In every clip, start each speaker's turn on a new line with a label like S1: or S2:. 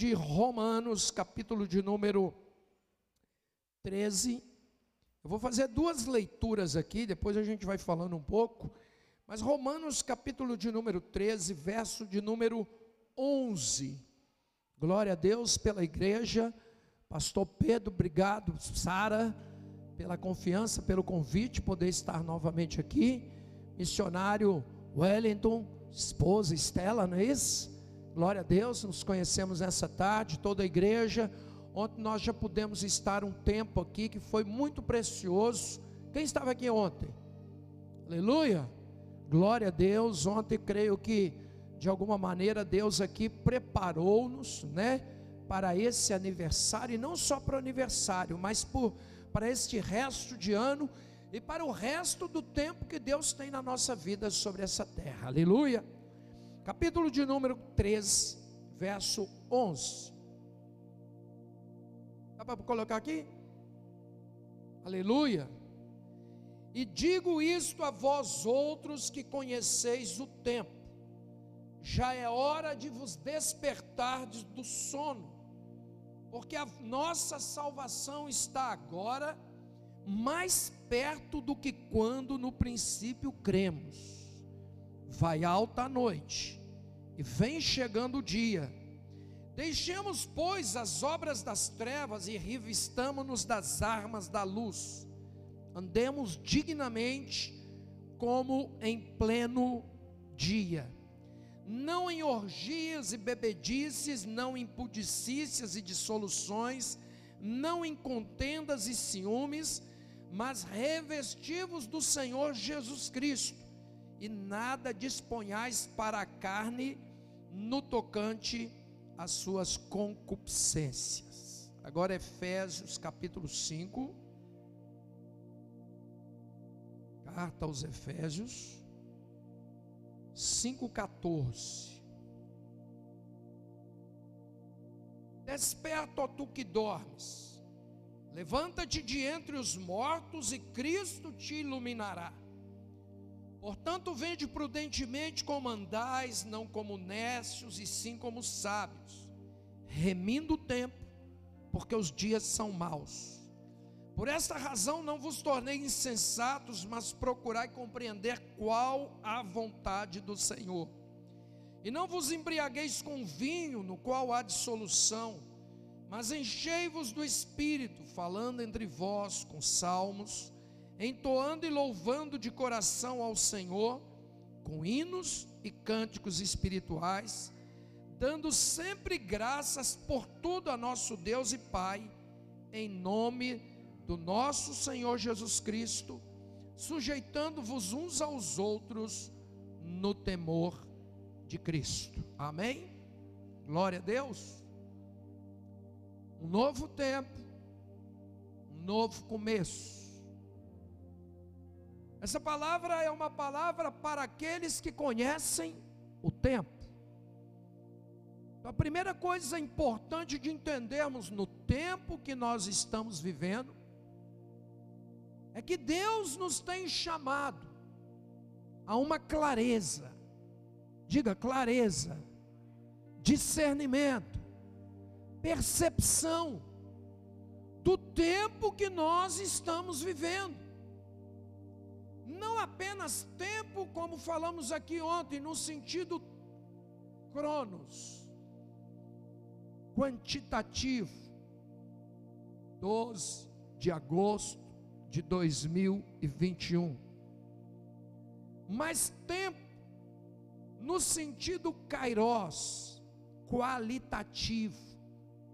S1: de Romanos, capítulo de número 13. Eu vou fazer duas leituras aqui, depois a gente vai falando um pouco. Mas Romanos, capítulo de número 13, verso de número 11. Glória a Deus pela igreja. Pastor Pedro, obrigado. Sara, pela confiança, pelo convite, poder estar novamente aqui. Missionário Wellington, esposa Estela, não é isso? Glória a Deus, nos conhecemos nessa tarde, toda a igreja. Ontem nós já pudemos estar um tempo aqui que foi muito precioso. Quem estava aqui ontem? Aleluia! Glória a Deus. Ontem creio que de alguma maneira Deus aqui preparou-nos, né, para esse aniversário e não só para o aniversário, mas por, para este resto de ano e para o resto do tempo que Deus tem na nossa vida sobre essa terra. Aleluia. Capítulo de número 3, verso 11. Dá para colocar aqui? Aleluia. E digo isto a vós outros que conheceis o tempo, já é hora de vos despertar do sono, porque a nossa salvação está agora mais perto do que quando no princípio cremos. Vai alta a noite, e vem chegando o dia Deixemos, pois, as obras das trevas e revistamo-nos das armas da luz. Andemos dignamente como em pleno dia. Não em orgias e bebedices, não em pudicícias e dissoluções, não em contendas e ciúmes, mas revestivos do Senhor Jesus Cristo, e nada disponhais para a carne no tocante as suas concupiscências. Agora Efésios capítulo 5. Carta aos Efésios 5:14. Desperta, ó tu que dormes. Levanta-te de entre os mortos e Cristo te iluminará. Portanto, vende prudentemente como andais, não como necios, e sim como sábios, remindo o tempo, porque os dias são maus. Por esta razão não vos tornei insensatos, mas procurai compreender qual a vontade do Senhor. E não vos embriagueis com vinho, no qual há dissolução, mas enchei-vos do Espírito, falando entre vós com salmos, entoando e louvando de coração ao Senhor, com hinos e cânticos espirituais, dando sempre graças por tudo a nosso Deus e Pai, em nome do nosso Senhor Jesus Cristo, sujeitando-vos uns aos outros no temor de Cristo. Amém? Glória a Deus. Um novo tempo, um novo começo essa palavra é uma palavra para aqueles que conhecem o tempo. Então, a primeira coisa importante de entendermos no tempo que nós estamos vivendo é que Deus nos tem chamado a uma clareza, diga clareza, discernimento, percepção do tempo que nós estamos vivendo não apenas tempo, como falamos aqui ontem, no sentido cronos, quantitativo, 12 de agosto de 2021, mas tempo, no sentido kairos, qualitativo,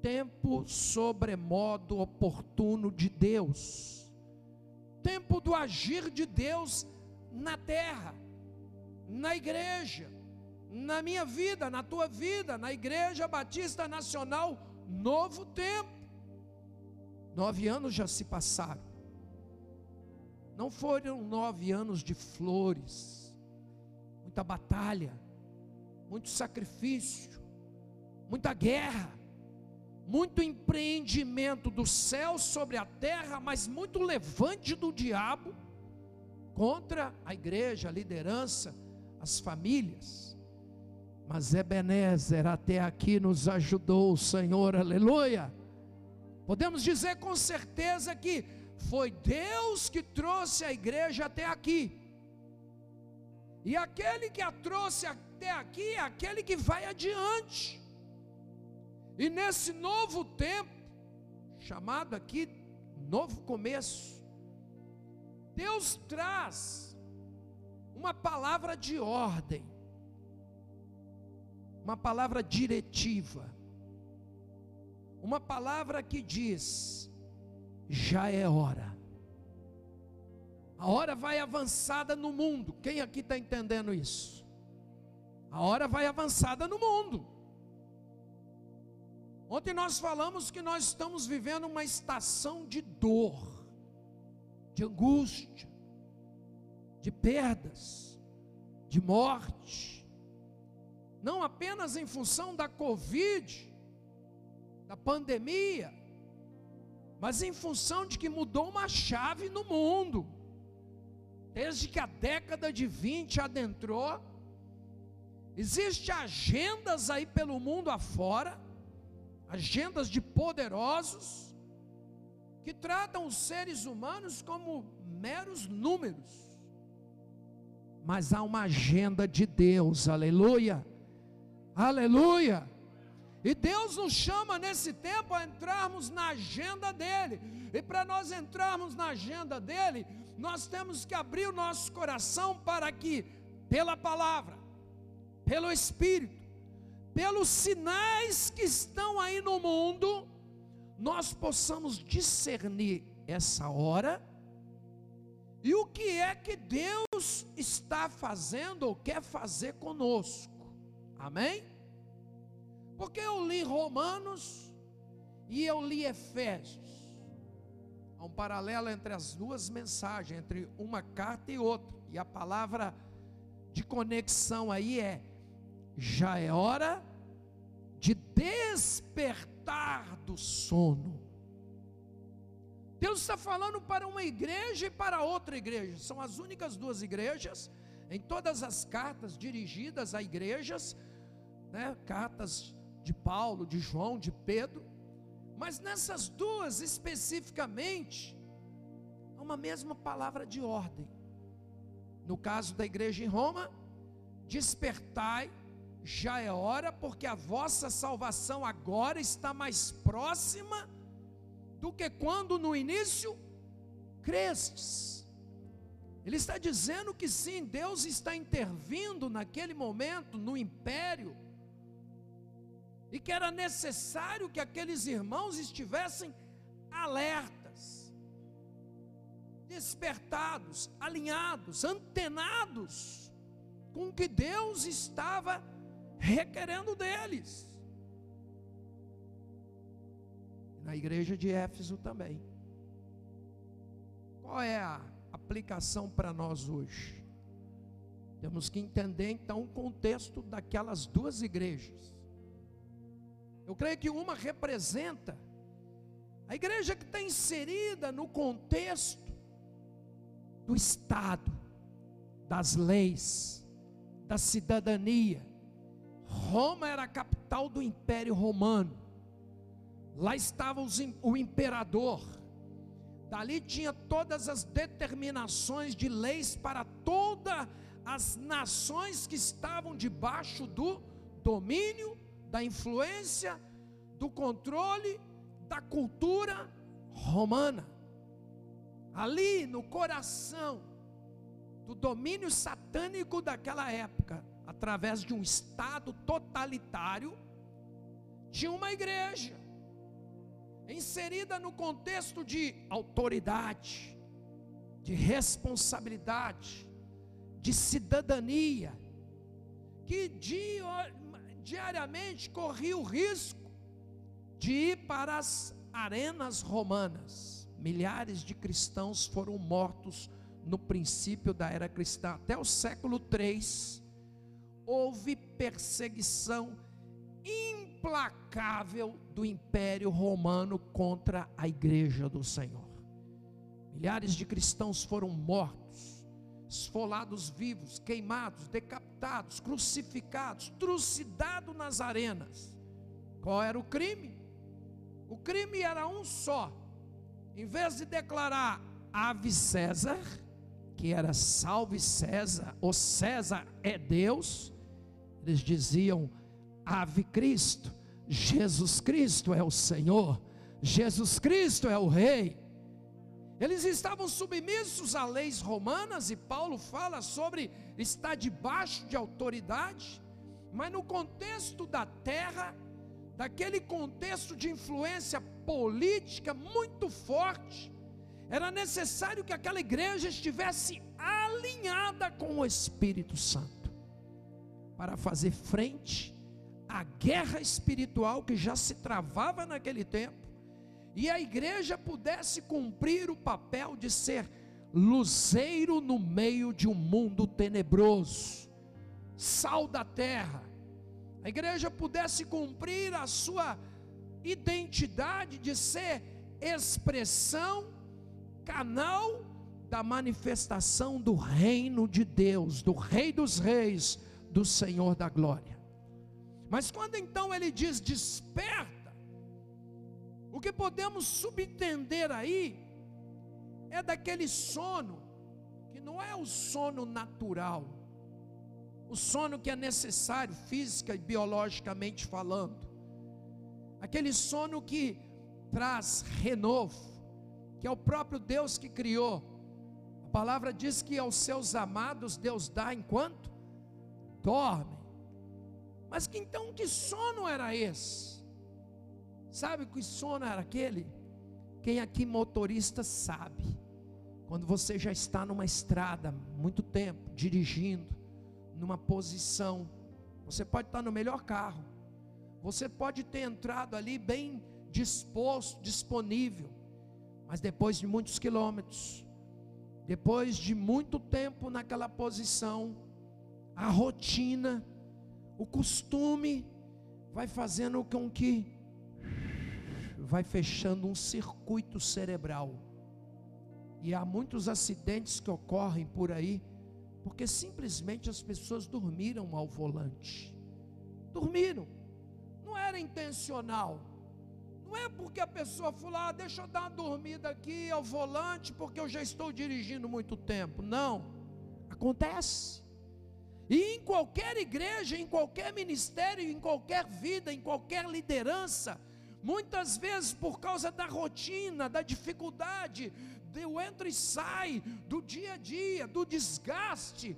S1: tempo sobremodo oportuno de Deus tempo do agir de Deus na terra, na igreja, na minha vida, na tua vida, na Igreja Batista Nacional, novo tempo. Nove anos já se passaram. Não foram nove anos de flores, muita batalha, muito sacrifício, muita guerra muito empreendimento do céu sobre a terra, mas muito levante do diabo contra a igreja, a liderança, as famílias. Mas Ebenezer até aqui nos ajudou, o Senhor, aleluia. Podemos dizer com certeza que foi Deus que trouxe a igreja até aqui. E aquele que a trouxe até aqui é aquele que vai adiante. E nesse novo tempo, chamado aqui novo começo, Deus traz uma palavra de ordem, uma palavra diretiva, uma palavra que diz: já é hora. A hora vai avançada no mundo. Quem aqui está entendendo isso? A hora vai avançada no mundo. Ontem nós falamos que nós estamos vivendo uma estação de dor, de angústia, de perdas, de morte. Não apenas em função da Covid, da pandemia, mas em função de que mudou uma chave no mundo. Desde que a década de 20 adentrou, existem agendas aí pelo mundo afora, agendas de poderosos, que tratam os seres humanos como meros números. Mas há uma agenda de Deus, aleluia, aleluia e Deus nos chama nesse tempo a entrarmos na agenda dele. E para nós entrarmos na agenda dele, nós temos que abrir o nosso coração para que, pela palavra, pelo Espírito, pelos sinais que estão aí no mundo, nós possamos discernir essa hora e o que é que Deus está fazendo ou quer fazer conosco. Amém? Porque eu li Romanos e eu li Efésios. Há um paralelo entre as duas mensagens, entre uma carta e outra. E a palavra de conexão aí é: já é hora de despertar do sono. Deus está falando para uma igreja e para outra igreja. São as únicas duas igrejas em todas as cartas dirigidas a igrejas, né, cartas de Paulo, de João, de Pedro, mas nessas duas especificamente, há uma mesma palavra de ordem. No caso da igreja em Roma, despertai, já é hora, porque a vossa salvação agora está mais próxima do que quando no início crestes. Ele está dizendo que sim, Deus está intervindo naquele momento no império e que era necessário que aqueles irmãos estivessem alertas, despertados, alinhados, antenados com o que Deus estava requerendo deles. Na igreja de Éfeso também. Qual é a aplicação para nós hoje? Temos que entender então o contexto daquelas duas igrejas. Eu creio que uma representa a igreja que está inserida no contexto do Estado, das leis, da cidadania. Roma era a capital do Império Romano. Lá estava o imperador. Dali tinha todas as determinações de leis para todas as nações que estavam debaixo do domínio da influência, do controle da cultura romana. Ali no coração do domínio satânico daquela época, através de um estado totalitário, tinha uma igreja inserida no contexto de autoridade, de responsabilidade, de cidadania, que de diariamente corria o risco de ir para as arenas romanas. Milhares de cristãos foram mortos no princípio da era cristã. Até o século 3 houve perseguição implacável do Império Romano contra a igreja do Senhor. Milhares de cristãos foram mortos, esfolados vivos, queimados, decapitados, crucificados, trucidados nas arenas. Qual era o crime? O crime era um só. Em vez de declarar Ave César, que era salve César, ou César é Deus, eles diziam Ave Cristo, Jesus Cristo é o Senhor, Jesus Cristo é o Rei. Eles estavam submissos a leis romanas, e Paulo fala sobre estar debaixo de autoridade, mas no contexto da terra, daquele contexto de influência política muito forte, era necessário que aquela igreja estivesse alinhada com o Espírito Santo, para fazer frente à guerra espiritual que já se travava naquele tempo e a igreja pudesse cumprir o papel de ser luzeiro no meio de um mundo tenebroso, sal da terra. A igreja pudesse cumprir a sua identidade de ser expressão, canal da manifestação do reino de Deus, do Rei dos Reis, do Senhor da Glória. Mas quando então ele diz: desperta, o que podemos subentender aí é daquele sono que não é o sono natural, o sono que é necessário física e biologicamente falando, aquele sono que traz renovo, que é o próprio Deus que criou. A palavra diz que aos seus amados Deus dá enquanto dormem. Mas que então que sono era esse? Sabe que sono era aquele? Quem aqui motorista sabe. Quando você já está numa estrada muito tempo, dirigindo, numa posição, você pode estar no melhor carro. Você pode ter entrado ali bem disposto, disponível. Mas depois de muitos quilômetros, depois de muito tempo naquela posição, a rotina, o costume vai fazendo com que vai fechando um circuito cerebral. E há muitos acidentes que ocorrem por aí, porque simplesmente as pessoas dormiram ao volante. Dormiram. Não era intencional. Não é porque a pessoa falou, ah, deixa eu dar uma dormida aqui ao volante, porque eu já estou dirigindo muito tempo. Não. Acontece. E em qualquer igreja, em qualquer ministério, em qualquer vida, em qualquer liderança, Muitas vezes, por causa da rotina, da dificuldade, do entra e sai, do dia a dia, do desgaste,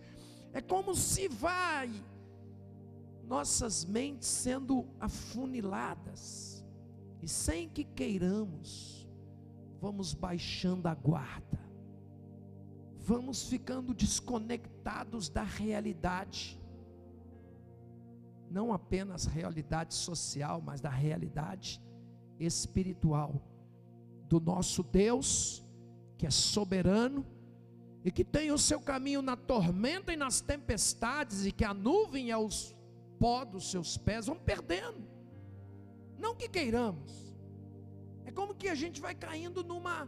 S1: é como se vai nossas mentes sendo afuniladas, e sem que queiramos, vamos baixando a guarda, vamos ficando desconectados da realidade, não apenas realidade social, mas da realidade espiritual do nosso Deus, que é soberano e que tem o seu caminho na tormenta e nas tempestades, e que a nuvem é os pó dos seus pés, vão perdendo. Não que queiramos. É como que a gente vai caindo numa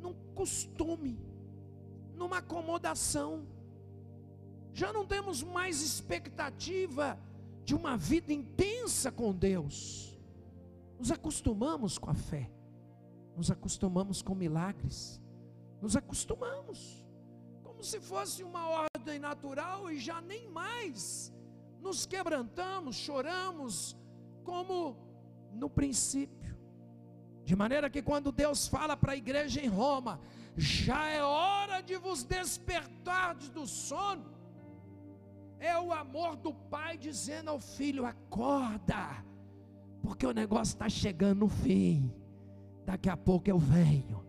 S1: num costume, numa acomodação. Já não temos mais expectativa de uma vida intensa com Deus. Nos acostumamos com a fé, nos acostumamos com milagres, nos acostumamos, como se fosse uma ordem natural e já nem mais nos quebrantamos, choramos, como no princípio. De maneira que quando Deus fala para a igreja em Roma, já é hora de vos despertar do sono, é o amor do Pai dizendo ao filho: acorda, porque o negócio está chegando no fim. Daqui a pouco eu venho.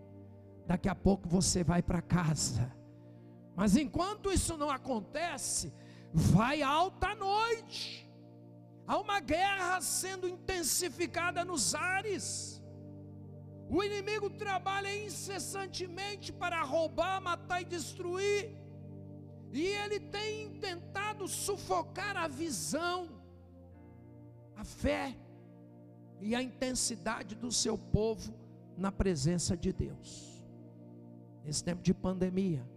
S1: Daqui a pouco você vai para casa. Mas enquanto isso não acontece, vai alta noite. Há uma guerra sendo intensificada nos ares. O inimigo trabalha incessantemente para roubar, matar e destruir. E ele tem tentado sufocar a visão, a fé e a intensidade do seu povo na presença de Deus. Nesse tempo de pandemia,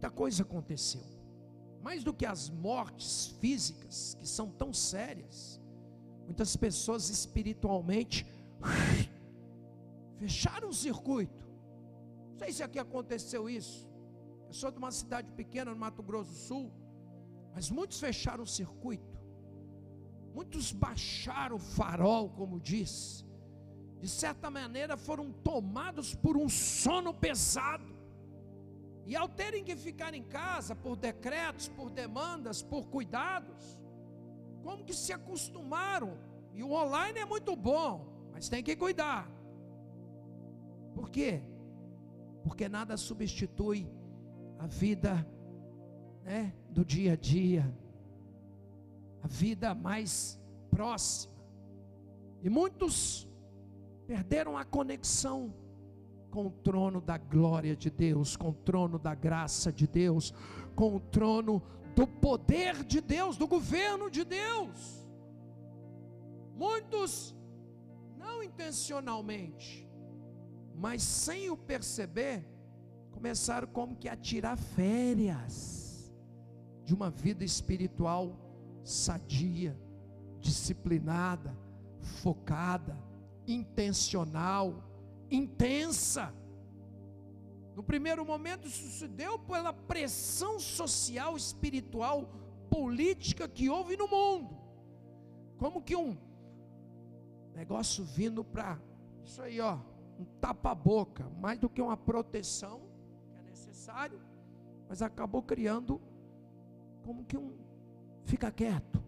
S1: Muita coisa aconteceu. Mais do que as mortes físicas, que são tão sérias, muitas pessoas espiritualmente fecharam o circuito. Não sei se aqui aconteceu isso. Eu sou de uma cidade pequena no Mato Grosso do Sul, mas muitos fecharam o circuito. Muitos baixaram o farol, como diz. De certa maneira foram tomados por um sono pesado. E ao terem que ficar em casa por decretos, por demandas, por cuidados, como que se acostumaram? E o online é muito bom, mas tem que cuidar. Por quê? Porque nada substitui a vida né, do dia a dia, a vida mais próxima. E muitos perderam a conexão com o trono da glória de Deus, com o trono da graça de Deus, com o trono do poder de Deus, do governo de Deus. Muitos, não intencionalmente, mas sem o perceber, começaram como que a tirar férias de uma vida espiritual sadia, disciplinada, focada, intencional intensa. No primeiro momento, isso se deu pela pressão social, espiritual, política que houve no mundo. Como que um negócio vindo para isso aí, ó, um tapa-boca, mais do que uma proteção, que é necessário, mas acabou criando como que um fica quieto.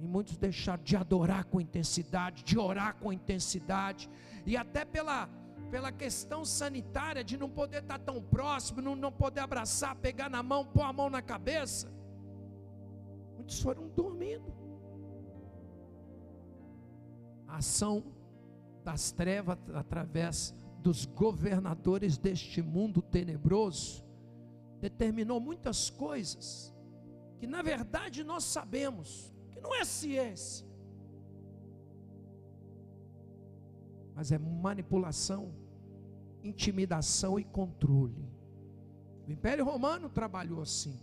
S1: E muitos deixaram de adorar com intensidade, de orar com intensidade, e até pela, pela questão sanitária de não poder estar tão próximo, não, não poder abraçar, pegar na mão, pôr a mão na cabeça. Muitos foram dormindo. A ação das trevas através dos governadores deste mundo tenebroso determinou muitas coisas que na verdade nós sabemos que não é ciência, mas é manipulação, intimidação e controle. O Império Romano trabalhou assim.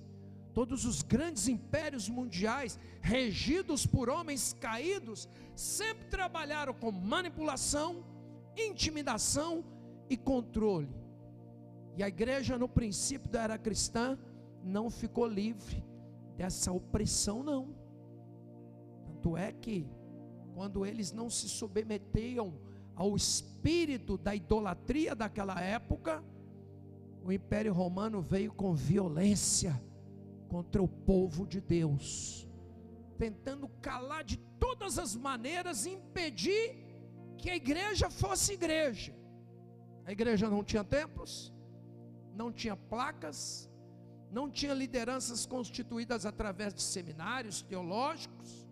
S1: Todos os grandes impérios mundiais, regidos por homens caídos, sempre trabalharam com manipulação, intimidação e controle. E a igreja, no princípio da era cristã, não ficou livre dessa opressão, não. Tanto é que, quando eles não se submetiam ao espírito da idolatria daquela época, o Império Romano veio com violência contra o povo de Deus, tentando calar de todas as maneiras, impedir que a igreja fosse igreja. A igreja não tinha templos, não tinha placas, não tinha lideranças constituídas através de seminários teológicos,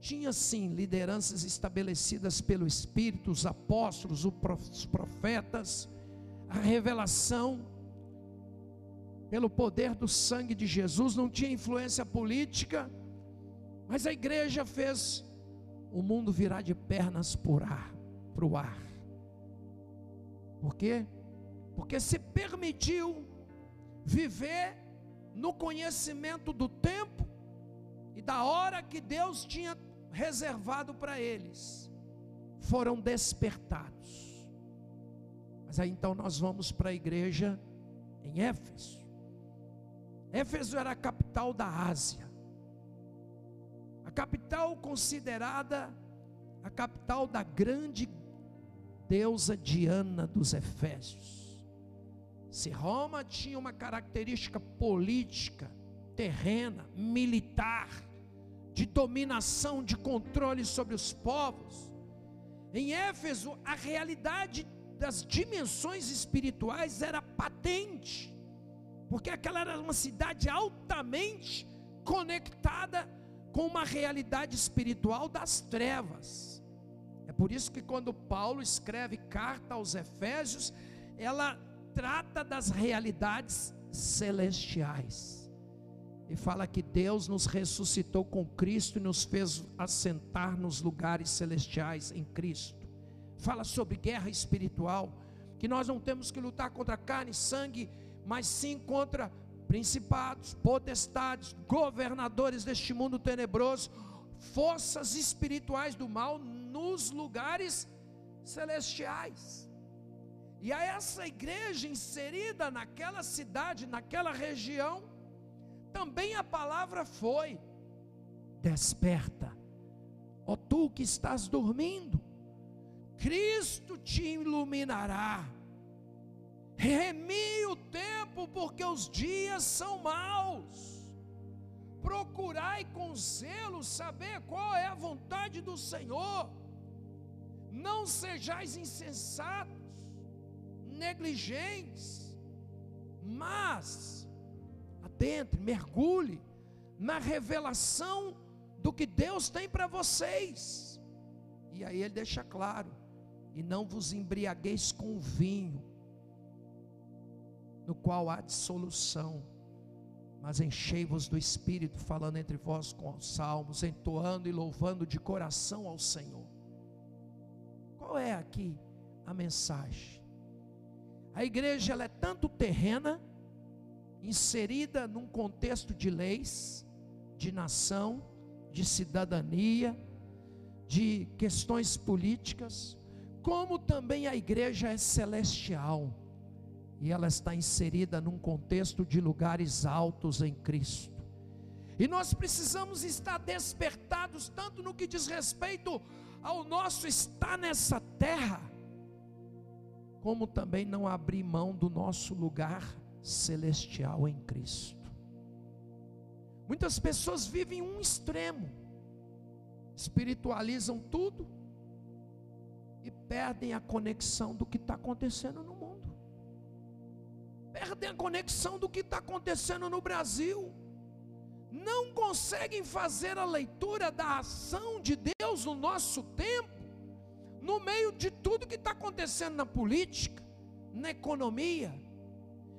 S1: tinha sim lideranças estabelecidas pelo Espírito, os apóstolos, os profetas, a revelação, pelo poder do sangue de Jesus, não tinha influência política, mas a igreja fez o mundo virar de pernas para o ar. Por quê? Porque se permitiu viver no conhecimento do tempo e da hora que Deus tinha reservado para eles, foram despertados. Mas aí então nós vamos para a igreja em Éfeso. Éfeso era a capital da Ásia, a capital considerada a capital da grande deusa Diana dos Efésios. Se Roma tinha uma característica política, terrena, militar, de dominação, de controle sobre os povos. Em Éfeso, a realidade das dimensões espirituais era patente, porque aquela era uma cidade altamente conectada com uma realidade espiritual das trevas. É por isso que quando Paulo escreve carta aos Efésios, ela trata das realidades celestiais. E fala que Deus nos ressuscitou com Cristo e nos fez assentar nos lugares celestiais em Cristo. Fala sobre guerra espiritual, que nós não temos que lutar contra carne e sangue, mas sim contra principados, potestades, governadores deste mundo tenebroso, forças espirituais do mal nos lugares celestiais. E a essa igreja inserida naquela cidade, naquela região, também a palavra foi: desperta, ó tu que estás dormindo, Cristo te iluminará. Remi o tempo, porque os dias são maus. Procurai com zelo saber qual é a vontade do Senhor. Não sejais insensatos, negligentes, mas adentre, mergulhe na revelação do que Deus tem para vocês. E aí ele deixa claro: e não vos embriagueis com vinho, no qual há dissolução, mas enchei-vos do Espírito, falando entre vós com salmos, entoando e louvando de coração ao Senhor. Qual é aqui a mensagem? A igreja ela é tanto terrena, inserida num contexto de leis, de nação, de cidadania, de questões políticas, como também a igreja é celestial e ela está inserida num contexto de lugares altos em Cristo. E nós precisamos estar despertados tanto no que diz respeito ao nosso estar nessa terra, como também não abrir mão do nosso lugar celestial em Cristo. Muitas pessoas vivem um extremo, espiritualizam tudo e perdem a conexão do que está acontecendo no perdem a conexão do que está acontecendo no Brasil, não conseguem fazer a leitura da ação de Deus no nosso tempo, no meio de tudo que está acontecendo na política, na economia,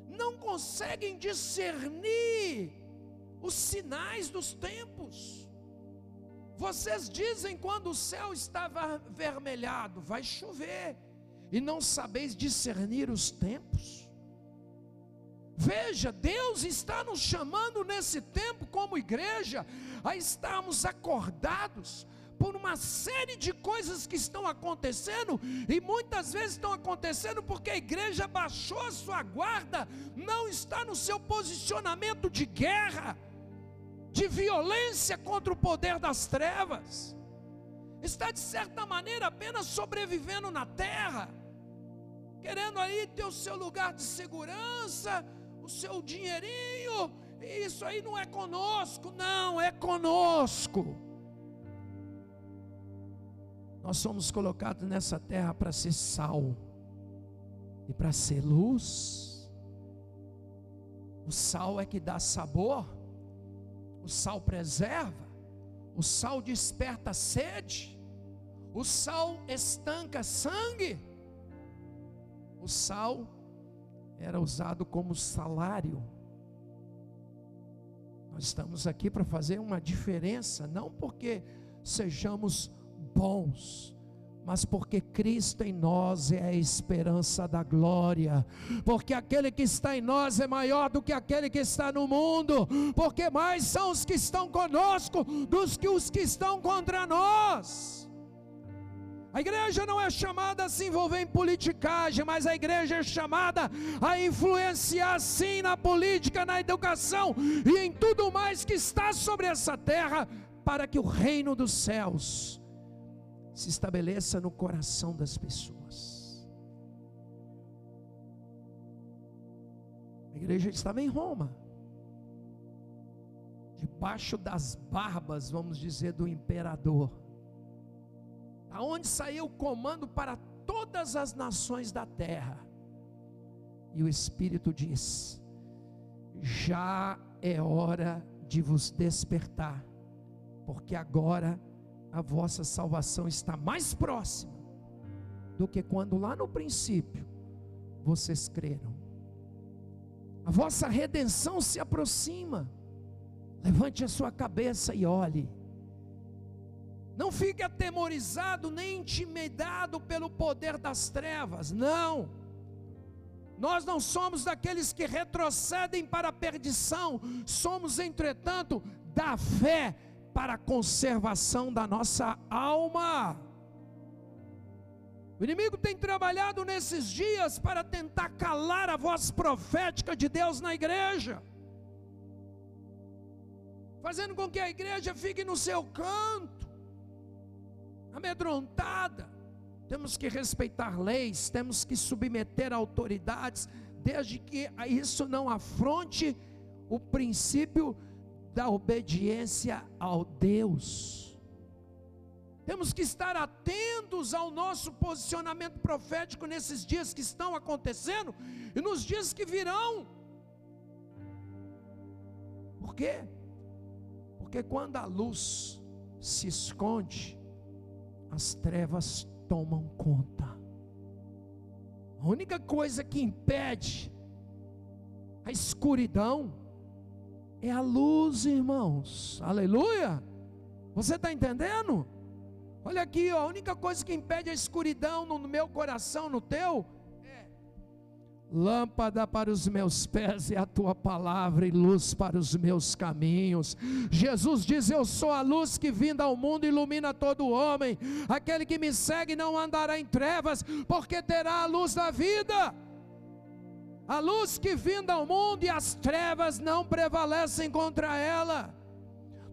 S1: não conseguem discernir os sinais dos tempos. Vocês dizem quando o céu estava vermelhado, vai chover, e não sabeis discernir os tempos. Veja, Deus está nos chamando nesse tempo, como igreja, a estarmos acordados por uma série de coisas que estão acontecendo, e muitas vezes estão acontecendo porque a igreja baixou a sua guarda, não está no seu posicionamento de guerra, de violência contra o poder das trevas, está de certa maneira apenas sobrevivendo na terra, querendo aí ter o seu lugar de segurança, o seu dinheirinho, isso aí não é conosco, não, é conosco. Nós somos colocados nessa terra para ser sal e para ser luz. O sal é que dá sabor, o sal preserva, o sal desperta sede, o sal estanca sangue, o sal era usado como salário. Nós estamos aqui para fazer uma diferença, não porque sejamos bons, mas porque Cristo em nós é a esperança da glória, porque aquele que está em nós é maior do que aquele que está no mundo, porque mais são os que estão conosco dos que os que estão contra nós. A igreja não é chamada a se envolver em politicagem, mas a igreja é chamada a influenciar sim na política, na educação e em tudo mais que está sobre essa terra, para que o reino dos céus se estabeleça no coração das pessoas. A igreja estava em Roma, debaixo das barbas, vamos dizer, do imperador aonde saiu o comando para todas as nações da terra. E o Espírito diz: já é hora de vos despertar, porque agora a vossa salvação está mais próxima do que quando lá no princípio vocês creram. A vossa redenção se aproxima. Levante a sua cabeça e olhe. Não fique atemorizado nem intimidado pelo poder das trevas, não. Nós não somos daqueles que retrocedem para a perdição, somos, entretanto, da fé para a conservação da nossa alma. O inimigo tem trabalhado nesses dias para tentar calar a voz profética de Deus na igreja, fazendo com que a igreja fique no seu canto, amedrontada. Temos que respeitar leis, temos que submeter autoridades, desde que isso não afronte o princípio da obediência ao Deus. Temos que estar atentos ao nosso posicionamento profético nesses dias que estão acontecendo e nos dias que virão. Por quê? Porque quando a luz se esconde, as trevas tomam conta. A única coisa que impede a escuridão é a luz, irmãos. Aleluia! Você está entendendo? Olha aqui, ó, a única coisa que impede a escuridão no, meu coração, no teu, lâmpada para os meus pés é a tua palavra e luz para os meus caminhos. Jesus diz: Eu sou a luz que vinda ao mundo ilumina todo homem. Aquele que me segue não andará em trevas, porque terá a luz da vida. A luz que vinda ao mundo e as trevas não prevalecem contra ela.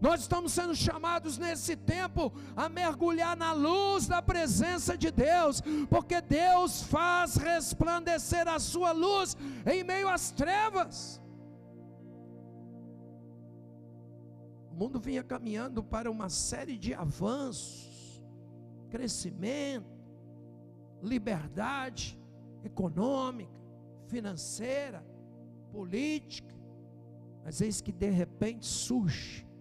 S1: Nós estamos sendo chamados nesse tempo a mergulhar na luz da presença de Deus, porque Deus faz resplandecer a sua luz em meio às trevas. O mundo vinha caminhando para uma série de avanços, crescimento, liberdade econômica, financeira, política, mas eis que de repente surge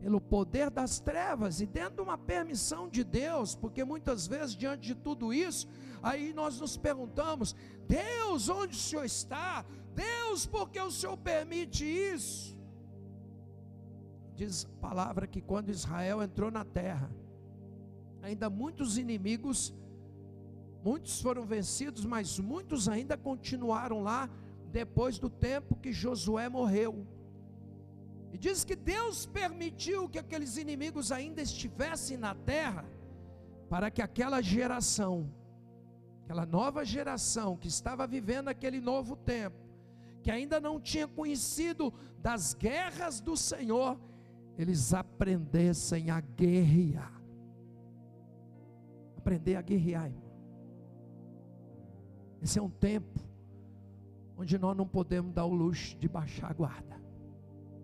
S1: pelo poder das trevas e dentro de uma permissão de Deus, porque muitas vezes diante de tudo isso, aí nós nos perguntamos: Deus, onde o Senhor está? Deus, por que o Senhor permite isso? Diz a palavra que quando Israel entrou na terra, ainda muitos inimigos, muitos foram vencidos, mas muitos ainda continuaram lá depois do tempo que Josué morreu. E diz que Deus permitiu que aqueles inimigos ainda estivessem na terra, para que aquela geração, aquela nova geração que estava vivendo aquele novo tempo, que ainda não tinha conhecido das guerras do Senhor, eles aprendessem a guerrear. Aprender a guerrear, irmão. Esse é um tempo onde nós não podemos dar o luxo de baixar a guarda.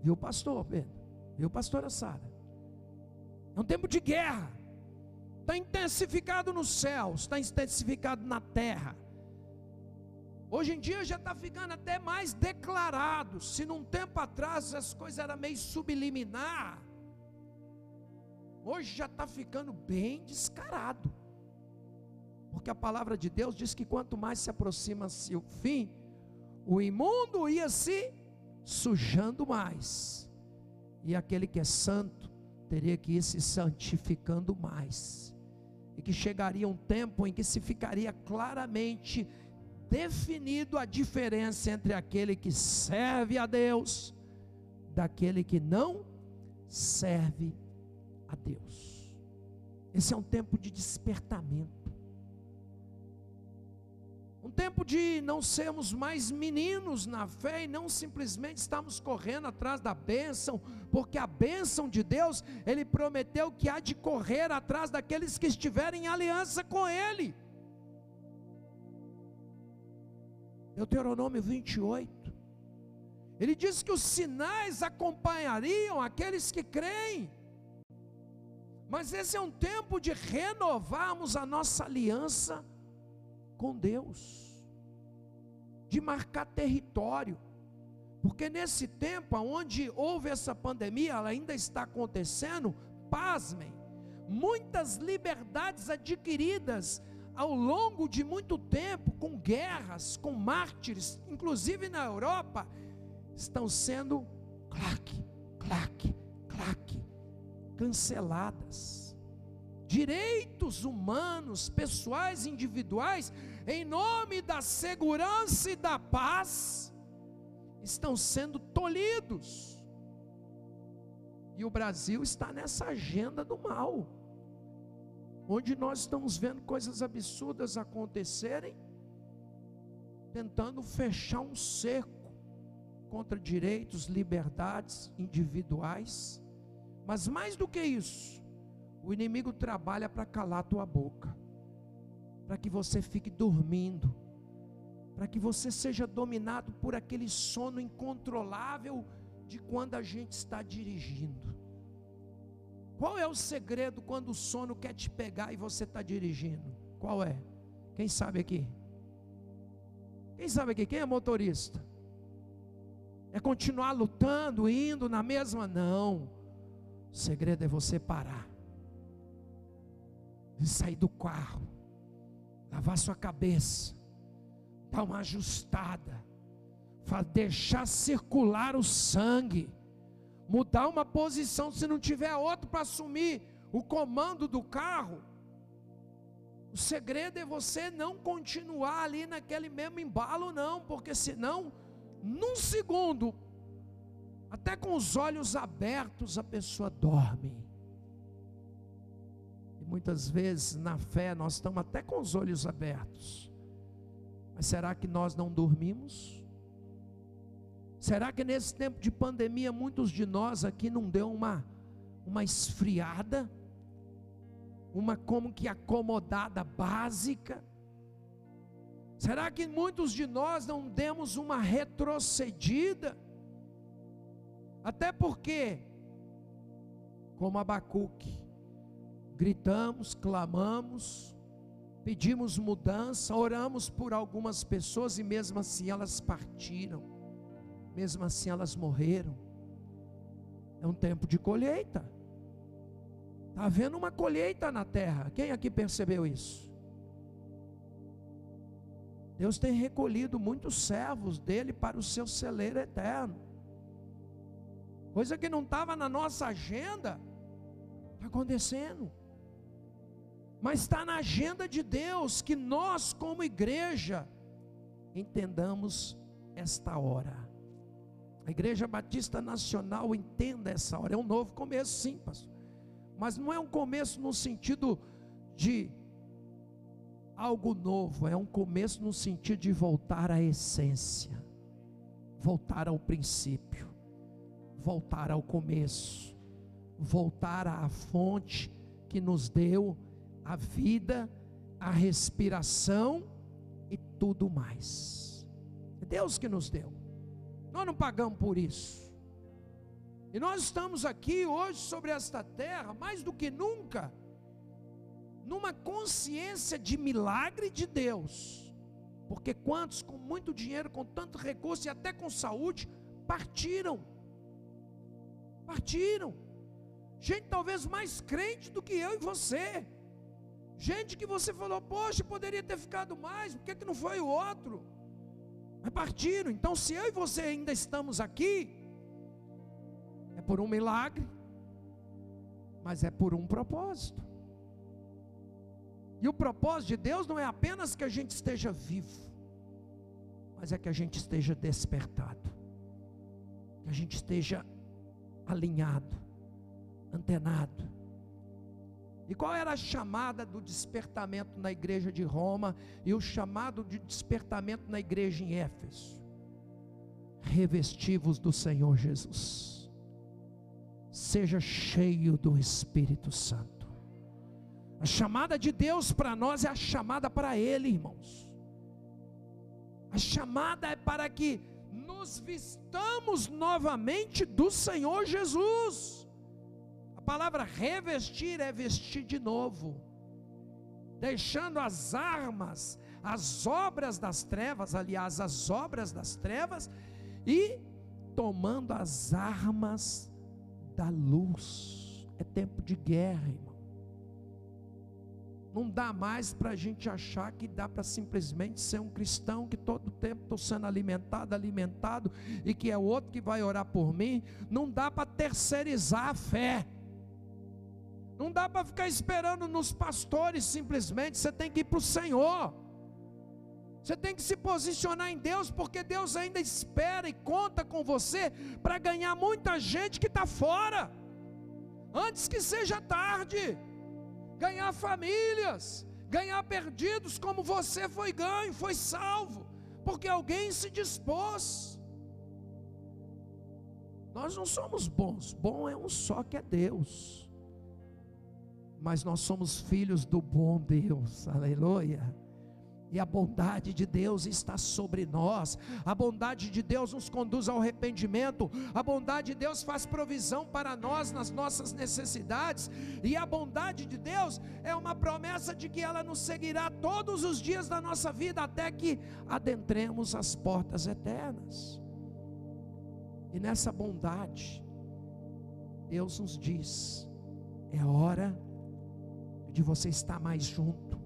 S1: Viu, pastor Pedro? Viu, pastora Sara? É um tempo de guerra. Está intensificado nos céus, está intensificado na terra. Hoje em dia já está ficando até mais declarado. Se num tempo atrás as coisas eram meio subliminar, hoje já está ficando bem descarado. Porque a palavra de Deus diz que quanto mais se aproxima-se o fim, o imundo ia se sujando mais, e aquele que é santo teria que ir se santificando mais, e que chegaria um tempo em que se ficaria claramente definido a diferença entre aquele que serve a Deus daquele que não serve a Deus. Esse é um tempo de despertamento um tempo de não sermos mais meninos na fé e não simplesmente estamos correndo atrás da bênção, porque a bênção de Deus, Ele prometeu que há de correr atrás daqueles que estiverem em aliança com Ele. Deuteronômio 28. Ele diz que os sinais acompanhariam aqueles que creem. Mas esse é um tempo de renovarmos a nossa aliança com Deus, de marcar território, porque nesse tempo onde houve essa pandemia, ela ainda está acontecendo, pasmem, muitas liberdades adquiridas ao longo de muito tempo, com guerras, com mártires, inclusive na Europa, estão sendo claque, claque, claque, canceladas. Direitos humanos, pessoais, individuais, em nome da segurança e da paz, estão sendo tolhidos. E o Brasil está nessa agenda do mal, onde nós estamos vendo coisas absurdas acontecerem, tentando fechar um cerco contra direitos, liberdades individuais. Mas mais do que isso, o inimigo trabalha para calar tua boca, para que você fique dormindo, para que você seja dominado por aquele sono incontrolável de quando a gente está dirigindo. Qual é o segredo quando o sono quer te pegar e você está dirigindo? Qual é? Quem sabe aqui? Quem sabe aqui? Quem é motorista? É continuar lutando, indo na mesma? Não. O segredo é você parar. E sair do carro. Lavar sua cabeça. Dar uma ajustada deixar circular o sangue, mudar uma posição, se não tiver outro para assumir o comando do carro. O segredo é você não continuar ali naquele mesmo embalo, não, porque senão, num segundo, até com os olhos abertos, a pessoa dorme. Muitas vezes na fé nós estamos até com os olhos abertos, mas será que nós não dormimos? Será que nesse tempo de pandemia muitos de nós aqui não deu uma uma esfriada? Uma como que acomodada básica? Será que muitos de nós não demos uma retrocedida? Até porque, como Abacuque, gritamos, clamamos, pedimos mudança, oramos por algumas pessoas e mesmo assim elas partiram mesmo assim elas morreram. É um tempo de colheita. Está havendo uma colheita na terra. Quem aqui percebeu isso? Deus tem recolhido muitos servos dele para o seu celeiro eterno. Coisa que não estava na nossa agenda, está acontecendo. Mas está na agenda de Deus que nós, como igreja, entendamos esta hora. A Igreja Batista Nacional entenda essa hora. É um novo começo, sim, pastor. Mas não é um começo no sentido de algo novo, é um começo no sentido de voltar à essência, voltar ao princípio, voltar ao começo, voltar à fonte que nos deu a vida, a respiração e tudo mais. É Deus que nos deu. Nós não pagamos por isso. E nós estamos aqui hoje sobre esta terra, mais do que nunca, numa consciência de milagre de Deus. Porque quantos com muito dinheiro, com tanto recurso e até com saúde, partiram. Partiram. Gente talvez mais crente do que eu e você. Gente que você falou, poxa, poderia ter ficado mais, por que, que não foi o outro? Mas partiram. Então, se eu e você ainda estamos aqui, é por um milagre, mas é por um propósito. E o propósito de Deus não é apenas que a gente esteja vivo, mas é que a gente esteja despertado, que a gente esteja alinhado, antenado e qual era a chamada do despertamento na igreja de Roma e o chamado de despertamento na igreja em Éfeso? Revestivos do Senhor Jesus. Seja cheio do Espírito Santo. A chamada de Deus para nós é a chamada para Ele, irmãos. A chamada é para que nos vistamos novamente do Senhor Jesus. Palavra revestir é vestir de novo, deixando as armas, as obras das trevas, aliás, as obras das trevas, e tomando as armas da luz. É tempo de guerra, irmão. Não dá mais para a gente achar que dá para simplesmente ser um cristão que todo tempo estou sendo alimentado, alimentado, e que é outro que vai orar por mim. Não dá para terceirizar a fé. Não dá para ficar esperando nos pastores simplesmente, você tem que ir para o Senhor. Você tem que se posicionar em Deus, porque Deus ainda espera e conta com você para ganhar muita gente que está fora, antes que seja tarde. Ganhar famílias, ganhar perdidos, como você foi ganho, foi salvo, porque alguém se dispôs. Nós não somos bons, bom é um só que é Deus, mas nós somos filhos do bom Deus, aleluia e a bondade de Deus está sobre nós. A bondade de Deus nos conduz ao arrependimento. A bondade de Deus faz provisão para nós nas nossas necessidades. E a bondade de Deus é uma promessa de que ela nos seguirá todos os dias da nossa vida até que adentremos as portas eternas. E nessa bondade, Deus nos diz: é hora de você estar mais junto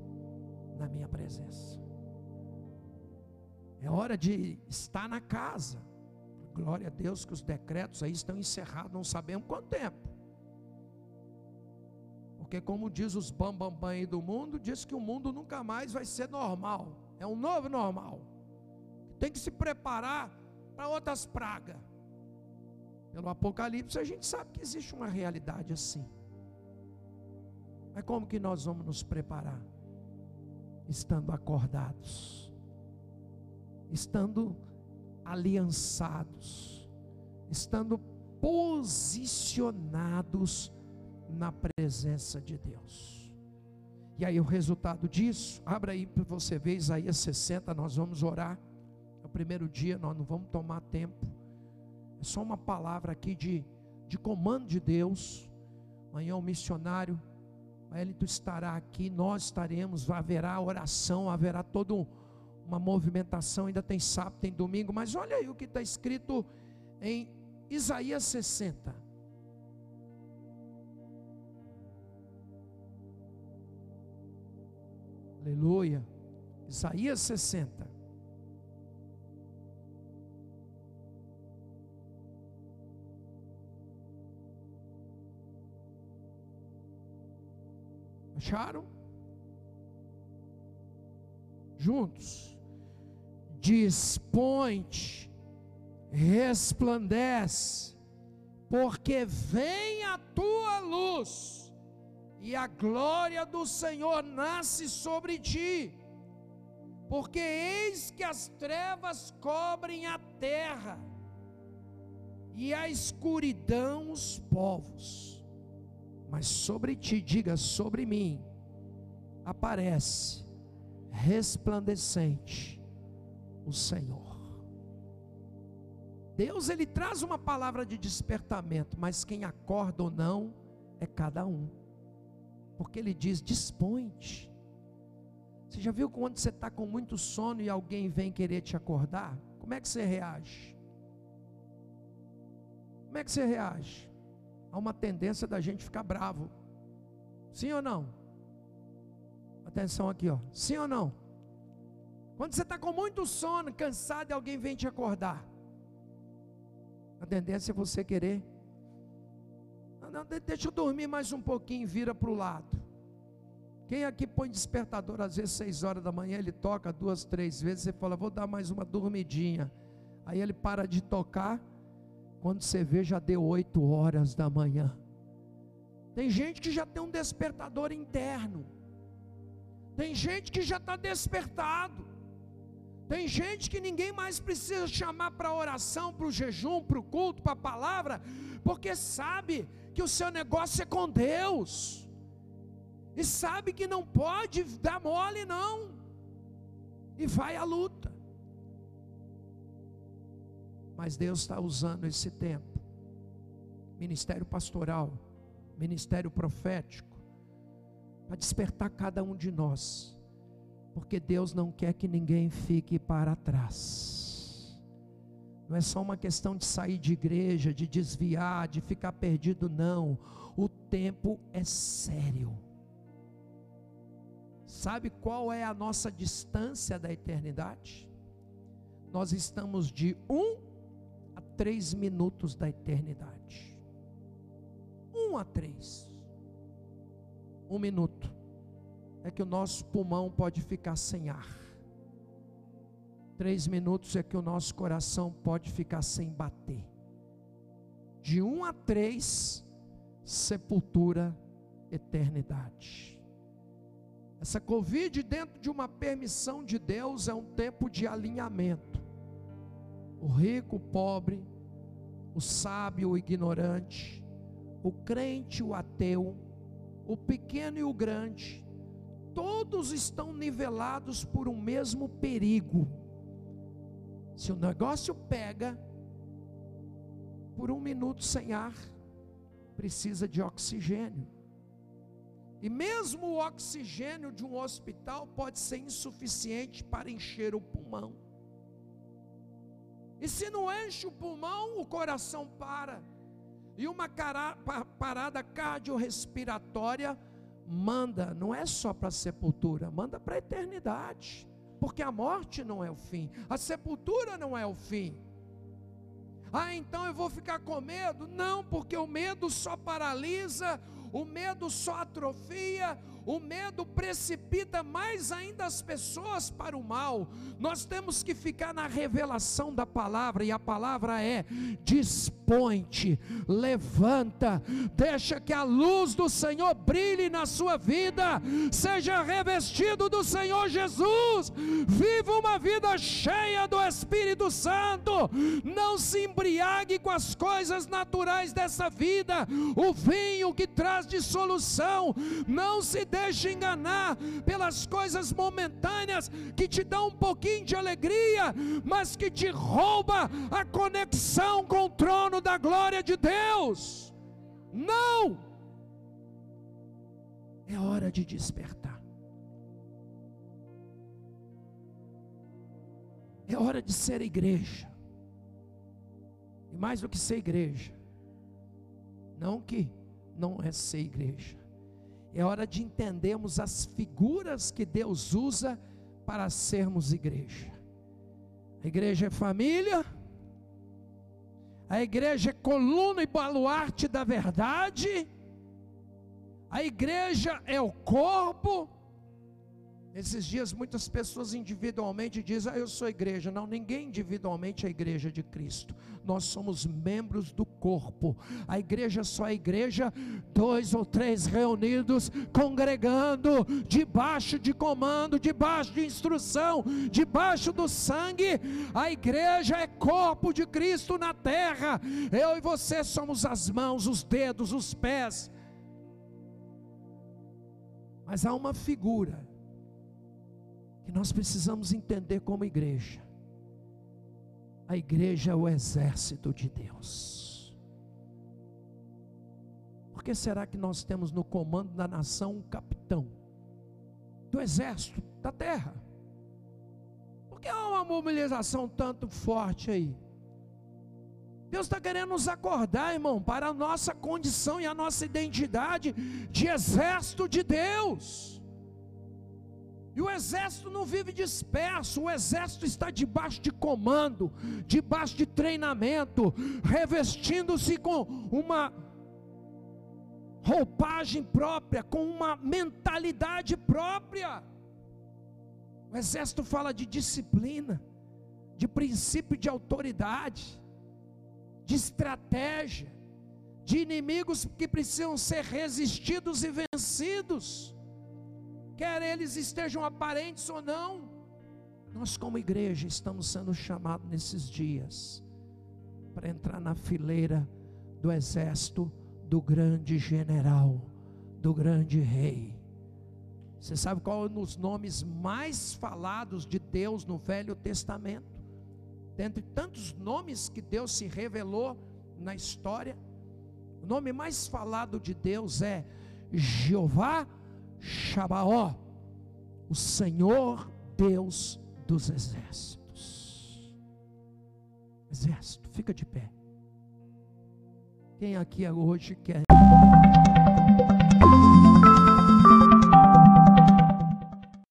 S1: na minha presença. É hora de estar na casa. Glória a Deus que os decretos aí estão encerrados, não sabemos quanto tempo. Porque como diz os bambambam bam, bam aí do mundo, diz que o mundo nunca mais vai ser normal. É um novo normal. Tem que se preparar para outras pragas. Pelo Apocalipse a gente sabe que existe uma realidade assim. Mas como que nós vamos nos preparar? estando acordados, estando aliançados, estando posicionados na presença de Deus. E aí o resultado disso, abra aí para você ver Isaías 60, nós vamos orar. É o primeiro dia, nós não vamos tomar tempo. É só uma palavra aqui de, de comando de Deus. Amanhã o missionário Wellington estará aqui, nós estaremos, haverá oração, haverá toda uma movimentação, ainda tem sábado, tem domingo, mas olha aí o que está escrito em Isaías 60. Aleluia. Isaías 60. Acharam? Juntos. Dispõe-te, resplandece, porque vem a tua luz, e a glória do Senhor nasce sobre ti. Porque eis que as trevas cobrem a terra, e a escuridão os povos mas sobre ti, diga sobre mim, aparece resplandecente o Senhor. Deus ele traz uma palavra de despertamento, mas quem acorda ou não é cada um, porque ele diz: dispõe-te. Você já viu quando você está com muito sono e alguém vem querer te acordar? Como é que você reage? Como é que você reage? Há uma tendência da gente ficar bravo. Sim ou não? Atenção aqui, ó. Sim ou não? Quando você está com muito sono, cansado e alguém vem te acordar, a tendência é você querer. Não, não, deixa eu dormir mais um pouquinho, vira para o lado. Quem aqui põe despertador às vezes seis horas da manhã, ele toca duas, três vezes, você fala, vou dar mais uma dormidinha. Aí ele para de tocar quando você vê, já deu oito horas da manhã. Tem gente que já tem um despertador interno. Tem gente que já está despertado. Tem gente que ninguém mais precisa chamar para oração, para o jejum, para o culto, para a palavra, porque sabe que o seu negócio é com Deus, e sabe que não pode dar mole, não, e vai à luta. Mas Deus está usando esse tempo, ministério pastoral, ministério profético, para despertar cada um de nós, porque Deus não quer que ninguém fique para trás. Não é só uma questão de sair de igreja, de desviar, de ficar perdido, não. O tempo é sério. Sabe qual é a nossa distância da eternidade? Nós estamos de um três minutos da eternidade. Um a três. Um minuto. É que o nosso pulmão pode ficar sem ar. Três minutos é que o nosso coração pode ficar sem bater. De um a três, sepultura, eternidade. Essa Covid, dentro de uma permissão de Deus, é um tempo de alinhamento. O rico, o pobre, o sábio, o ignorante, o crente, o ateu, o pequeno e o grande, todos estão nivelados por um mesmo perigo. Se o negócio pega, por um minuto sem ar, precisa de oxigênio. E mesmo o oxigênio de um hospital pode ser insuficiente para encher o pulmão. E se não enche o pulmão, o coração para. E uma parada cardiorrespiratória manda, não é só para a sepultura, manda para a eternidade. Porque a morte não é o fim, a sepultura não é o fim. Ah, então eu vou ficar com medo? Não, porque o medo só paralisa, o medo só atrofia, o medo precipita mais ainda as pessoas para o mal. Nós temos que ficar na revelação da palavra, e a palavra é: dispõe-te, levanta, deixa que a luz do Senhor brilhe na sua vida, seja revestido do Senhor Jesus, viva uma vida cheia do Espírito Santo, não se embriague com as coisas naturais dessa vida, o vinho que traz dissolução, não se deixe enganar pelas coisas momentâneas que te dão um pouquinho de alegria, mas que te rouba a conexão com o trono da glória de Deus. Não! É hora de despertar. É hora de ser igreja. E mais do que ser igreja, não que não é ser igreja, é hora de entendermos as figuras que Deus usa para sermos igreja. A igreja é família, a igreja é coluna e baluarte da verdade, a igreja é o corpo, Nesses dias, muitas pessoas individualmente dizem: Ah, eu sou igreja. Não, ninguém individualmente é a igreja de Cristo. Nós somos membros do corpo. A igreja só é igreja, dois ou três reunidos, congregando, debaixo de comando, debaixo de instrução, debaixo do sangue. A igreja é corpo de Cristo na terra. Eu e você somos as mãos, os dedos, os pés. Mas há uma figura que nós precisamos entender como igreja. A igreja é o exército de Deus. Por que será que nós temos no comando da nação um capitão do exército da terra? Por que há uma mobilização tanto forte aí? Deus está querendo nos acordar, irmão, para a nossa condição e a nossa identidade de exército de Deus. E o exército não vive disperso, o exército está debaixo de comando, debaixo de treinamento, revestindo-se com uma roupagem própria, com uma mentalidade própria. O exército fala de disciplina, de princípio de autoridade, de estratégia, de inimigos que precisam ser resistidos e vencidos quer eles estejam aparentes ou não. Nós, como igreja, estamos sendo chamados nesses dias para entrar na fileira do exército do grande general, do grande rei. Você sabe qual é um dos nomes mais falados de Deus no Velho Testamento? Dentre tantos nomes que Deus se revelou na história, o nome mais falado de Deus é Jeová Shabaó, o Senhor Deus dos exércitos. Exército, fica de pé. Quem aqui hoje quer